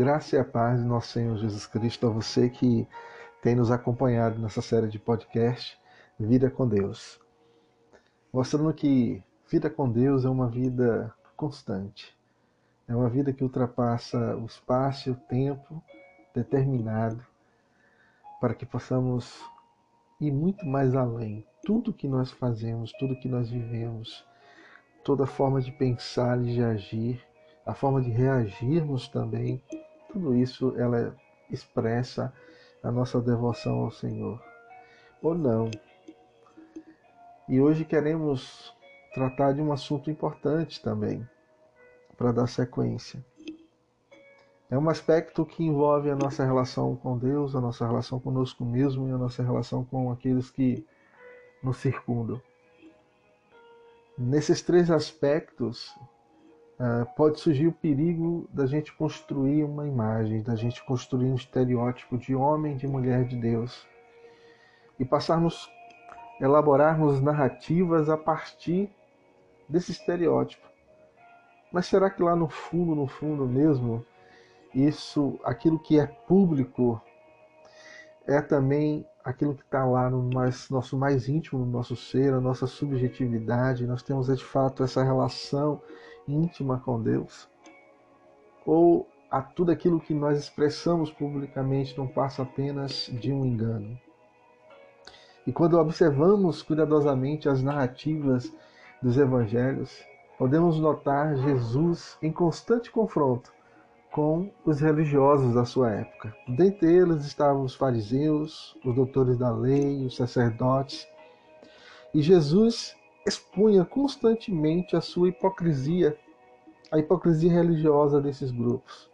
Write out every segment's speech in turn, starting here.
Graça e a paz do nosso Senhor Jesus Cristo a você que tem nos acompanhado nessa série de podcast Vida com Deus. Mostrando que vida com Deus é uma vida constante. É uma vida que ultrapassa o espaço e o tempo determinado para que possamos ir muito mais além. Tudo que nós fazemos, tudo que nós vivemos, toda forma de pensar e de agir, a forma de reagirmos também, tudo isso ela expressa a nossa devoção ao Senhor. Ou não. E hoje queremos tratar de um assunto importante também, para dar sequência. É um aspecto que envolve a nossa relação com Deus, a nossa relação conosco mesmo e a nossa relação com aqueles que nos circundam. Nesses três aspectos, uh, pode surgir o perigo da gente construir uma imagem, da gente construir um estereótipo de homem, de mulher de Deus e passarmos, elaborarmos narrativas a partir desse estereótipo. Mas será que lá no fundo, no fundo mesmo, isso, aquilo que é público, é também aquilo que está lá no mais, nosso mais íntimo, no nosso ser, a nossa subjetividade, nós temos de fato essa relação íntima com Deus? Ou a tudo aquilo que nós expressamos publicamente não passa apenas de um engano? E quando observamos cuidadosamente as narrativas dos evangelhos, podemos notar Jesus em constante confronto com os religiosos da sua época. Dentre eles estavam os fariseus, os doutores da lei, os sacerdotes. E Jesus expunha constantemente a sua hipocrisia, a hipocrisia religiosa desses grupos,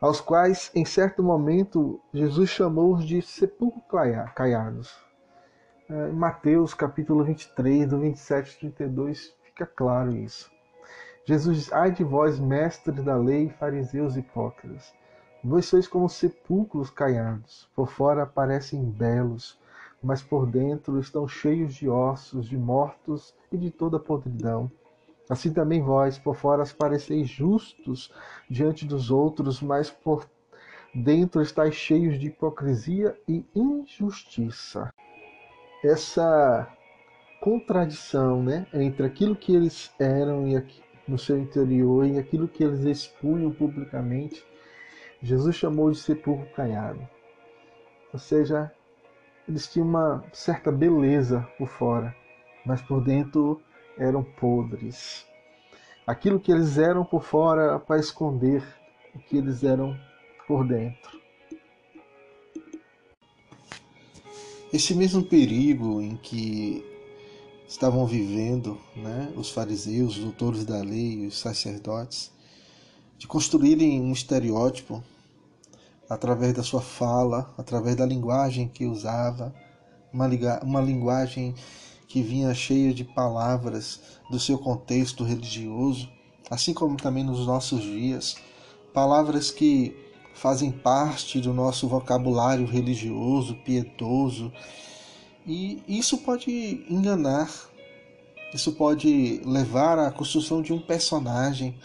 aos quais, em certo momento, Jesus chamou-os de sepulcro caiados. É, em Mateus capítulo 23, do 27 ao 32, fica claro isso. Jesus diz: Ai de vós, mestres da lei, fariseus hipócritas, vós sois como sepulcros caiados, por fora parecem belos, mas por dentro estão cheios de ossos, de mortos e de toda podridão. Assim também vós, por fora, pareceis justos diante dos outros, mas por dentro estáis cheios de hipocrisia e injustiça. Essa contradição né, entre aquilo que eles eram e no seu interior e aquilo que eles expunham publicamente, Jesus chamou de sepulcro caiado. Ou seja, eles tinham uma certa beleza por fora, mas por dentro eram podres. Aquilo que eles eram por fora era para esconder o que eles eram por dentro. Esse mesmo perigo em que estavam vivendo, né, os fariseus, os doutores da lei, os sacerdotes, de construírem um estereótipo através da sua fala, através da linguagem que usava, uma, uma linguagem que vinha cheia de palavras do seu contexto religioso, assim como também nos nossos dias, palavras que fazem parte do nosso vocabulário religioso, piedoso, e isso pode enganar, isso pode levar à construção de um personagem,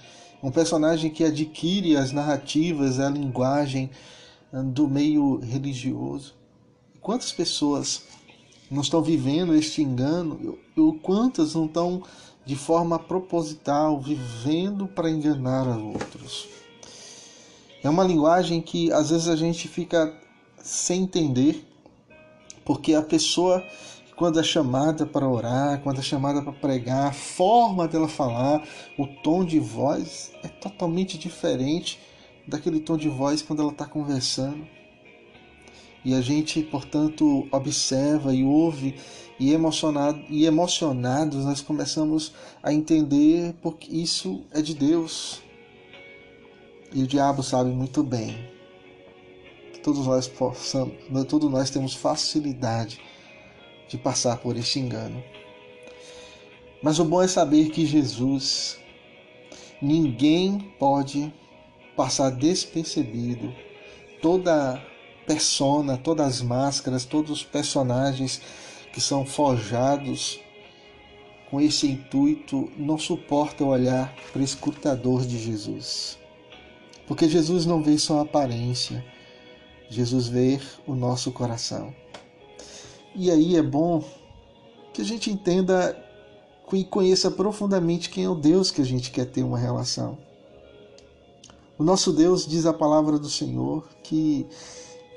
um personagem que adquire as narrativas, a linguagem ah, do meio religioso. Quantas pessoas não estão vivendo este engano? E quantas não estão de forma proposital vivendo para enganar a outros? É uma linguagem que às vezes a gente fica sem entender porque a pessoa, quando é chamada para orar, quando é chamada para pregar, a forma dela falar, o tom de voz é totalmente diferente daquele tom de voz quando ela está conversando. E a gente, portanto, observa e ouve e emocionado e emocionados nós começamos a entender porque isso é de Deus. E o diabo sabe muito bem todos nós possamos, todos nós temos facilidade de passar por este engano. Mas o bom é saber que Jesus, ninguém pode passar despercebido toda persona, todas as máscaras, todos os personagens que são forjados com esse intuito não suporta o olhar prescrutador de Jesus. Porque Jesus não vê só a aparência, Jesus vê o nosso coração. E aí é bom que a gente entenda e conheça profundamente quem é o Deus que a gente quer ter uma relação. O nosso Deus diz a palavra do Senhor que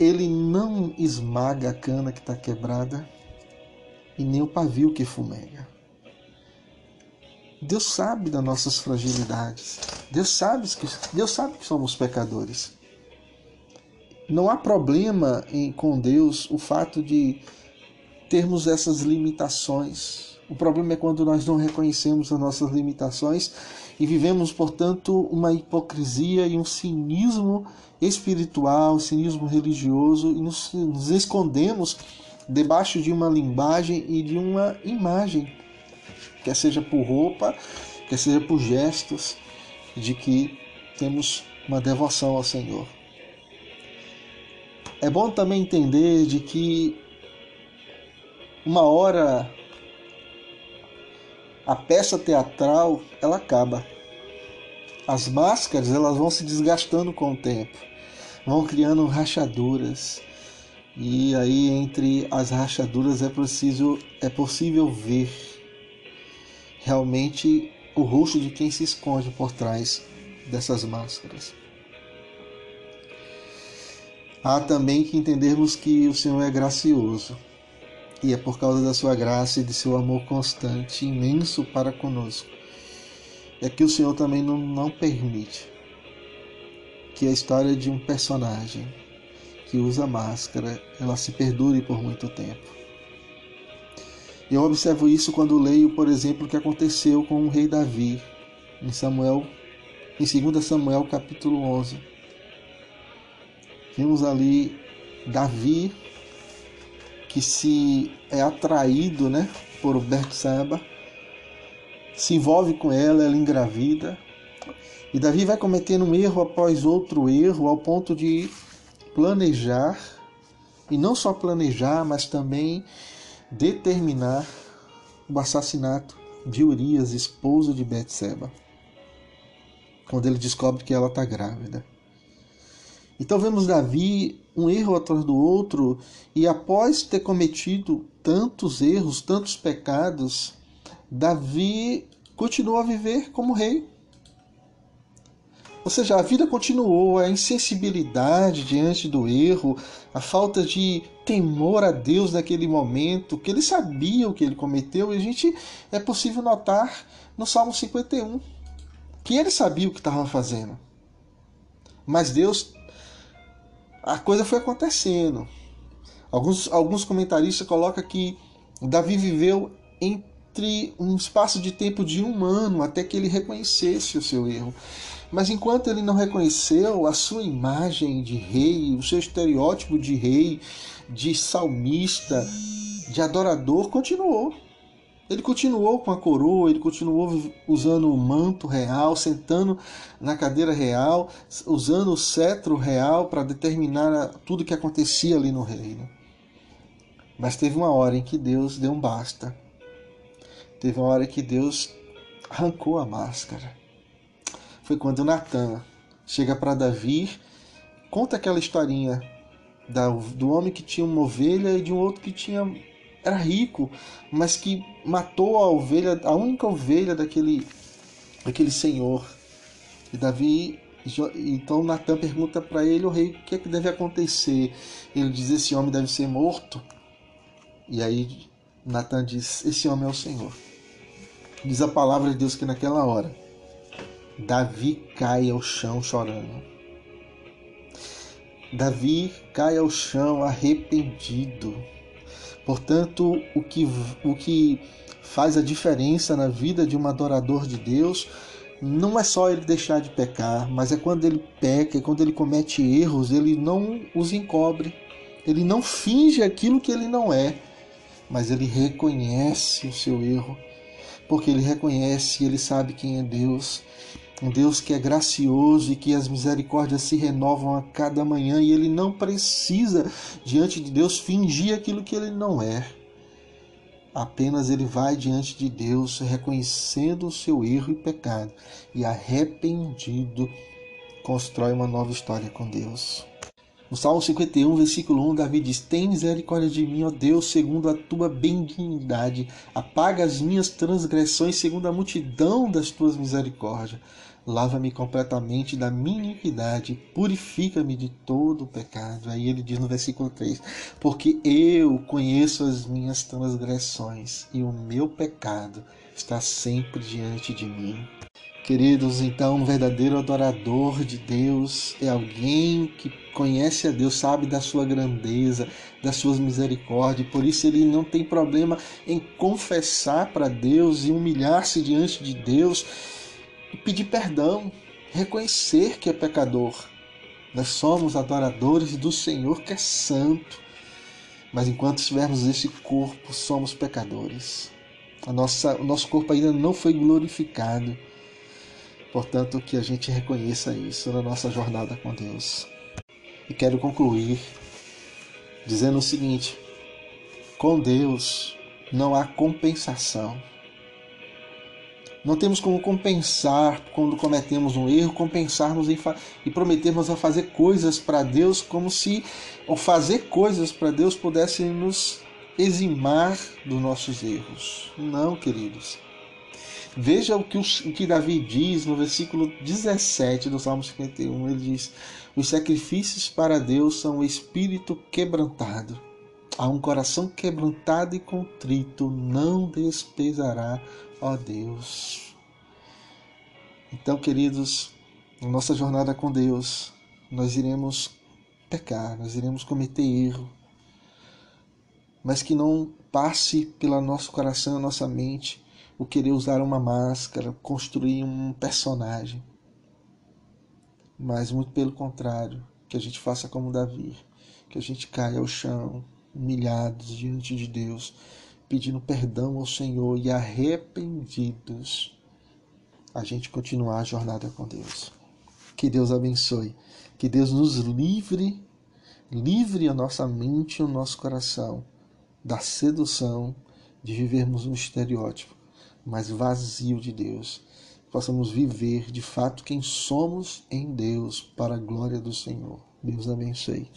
ele não esmaga a cana que está quebrada e nem o pavio que fumega. Deus sabe das nossas fragilidades. Deus sabe que, Deus sabe que somos pecadores. Não há problema em, com Deus o fato de termos essas limitações. O problema é quando nós não reconhecemos as nossas limitações e vivemos, portanto, uma hipocrisia e um cinismo espiritual, cinismo religioso e nos, nos escondemos debaixo de uma linguagem e de uma imagem, quer seja por roupa, quer seja por gestos, de que temos uma devoção ao Senhor. É bom também entender de que uma hora a peça teatral ela acaba. As máscaras elas vão se desgastando com o tempo, vão criando rachaduras, e aí entre as rachaduras é preciso é possível ver realmente o rosto de quem se esconde por trás dessas máscaras. Há também que entendermos que o Senhor é gracioso e é por causa da sua graça e de seu amor constante, imenso para conosco, é que o Senhor também não, não permite que a história de um personagem que usa máscara, ela se perdure por muito tempo. Eu observo isso quando leio, por exemplo, o que aconteceu com o rei Davi em Samuel, em 2 Samuel capítulo 11. Vemos ali Davi que se é atraído, né, por Betseba, se envolve com ela, ela engravida. E Davi vai cometendo um erro após outro erro, ao ponto de planejar, e não só planejar, mas também determinar o assassinato de Urias, esposo de Betseba, quando ele descobre que ela está grávida. Então vemos Davi um erro atrás do outro, e após ter cometido tantos erros, tantos pecados, Davi continuou a viver como rei. Ou seja, a vida continuou, a insensibilidade diante do erro, a falta de temor a Deus naquele momento, que ele sabia o que ele cometeu, e a gente é possível notar no Salmo 51 que ele sabia o que estava fazendo. Mas Deus, a coisa foi acontecendo. Alguns, alguns comentaristas colocam que Davi viveu entre um espaço de tempo de um ano até que ele reconhecesse o seu erro. Mas enquanto ele não reconheceu a sua imagem de rei, o seu estereótipo de rei, de salmista, de adorador, continuou. Ele continuou com a coroa, ele continuou usando o manto real, sentando na cadeira real, usando o cetro real para determinar tudo o que acontecia ali no reino. Mas teve uma hora em que Deus deu um basta. Teve uma hora que Deus arrancou a máscara foi quando Natan chega para Davi, conta aquela historinha do homem que tinha uma ovelha e de um outro que tinha era rico, mas que matou a ovelha, a única ovelha daquele daquele senhor. E Davi então Natan pergunta para ele, o rei, o que é que deve acontecer? Ele diz: esse homem deve ser morto. E aí Natan diz: esse homem é o Senhor. Diz a palavra de Deus que naquela hora Davi cai ao chão chorando. Davi cai ao chão arrependido. Portanto, o que, o que faz a diferença na vida de um adorador de Deus não é só ele deixar de pecar, mas é quando ele peca, é quando ele comete erros, ele não os encobre, ele não finge aquilo que ele não é, mas ele reconhece o seu erro, porque ele reconhece, ele sabe quem é Deus um Deus que é gracioso e que as misericórdias se renovam a cada manhã e ele não precisa, diante de Deus, fingir aquilo que ele não é. Apenas ele vai diante de Deus reconhecendo o seu erro e pecado e arrependido, constrói uma nova história com Deus. No Salmo 51, versículo 1, Davi diz: Tem misericórdia de mim, ó Deus, segundo a tua benignidade. Apaga as minhas transgressões segundo a multidão das tuas misericórdias. Lava-me completamente da minha iniquidade, purifica-me de todo o pecado. Aí ele diz no versículo 3: Porque eu conheço as minhas transgressões e o meu pecado está sempre diante de mim. Queridos, então, um verdadeiro adorador de Deus é alguém que conhece a Deus, sabe da sua grandeza, das suas misericórdias, por isso ele não tem problema em confessar para Deus e humilhar-se diante de Deus e pedir perdão, reconhecer que é pecador. Nós somos adoradores do Senhor que é santo, mas enquanto estivermos nesse corpo, somos pecadores. A nossa, o nosso corpo ainda não foi glorificado. Portanto, que a gente reconheça isso na nossa jornada com Deus. E quero concluir dizendo o seguinte: com Deus não há compensação. Não temos como compensar quando cometemos um erro, compensarmos e prometermos a fazer coisas para Deus como se o fazer coisas para Deus pudesse nos eximar dos nossos erros. Não, queridos. Veja o que, o que Davi diz no versículo 17 do Salmo 51. Ele diz: Os sacrifícios para Deus são o espírito quebrantado. A um coração quebrantado e contrito não despesará, ó Deus. Então, queridos, na nossa jornada com Deus, nós iremos pecar, nós iremos cometer erro, mas que não passe pelo nosso coração, a nossa mente, o querer usar uma máscara, construir um personagem. Mas muito pelo contrário, que a gente faça como Davi, que a gente caia ao chão, humilhados diante de Deus, pedindo perdão ao Senhor e arrependidos, a gente continuar a jornada com Deus. Que Deus abençoe, que Deus nos livre, livre a nossa mente e o nosso coração da sedução de vivermos um estereótipo mas vazio de Deus. Possamos viver de fato quem somos em Deus, para a glória do Senhor. Deus abençoe.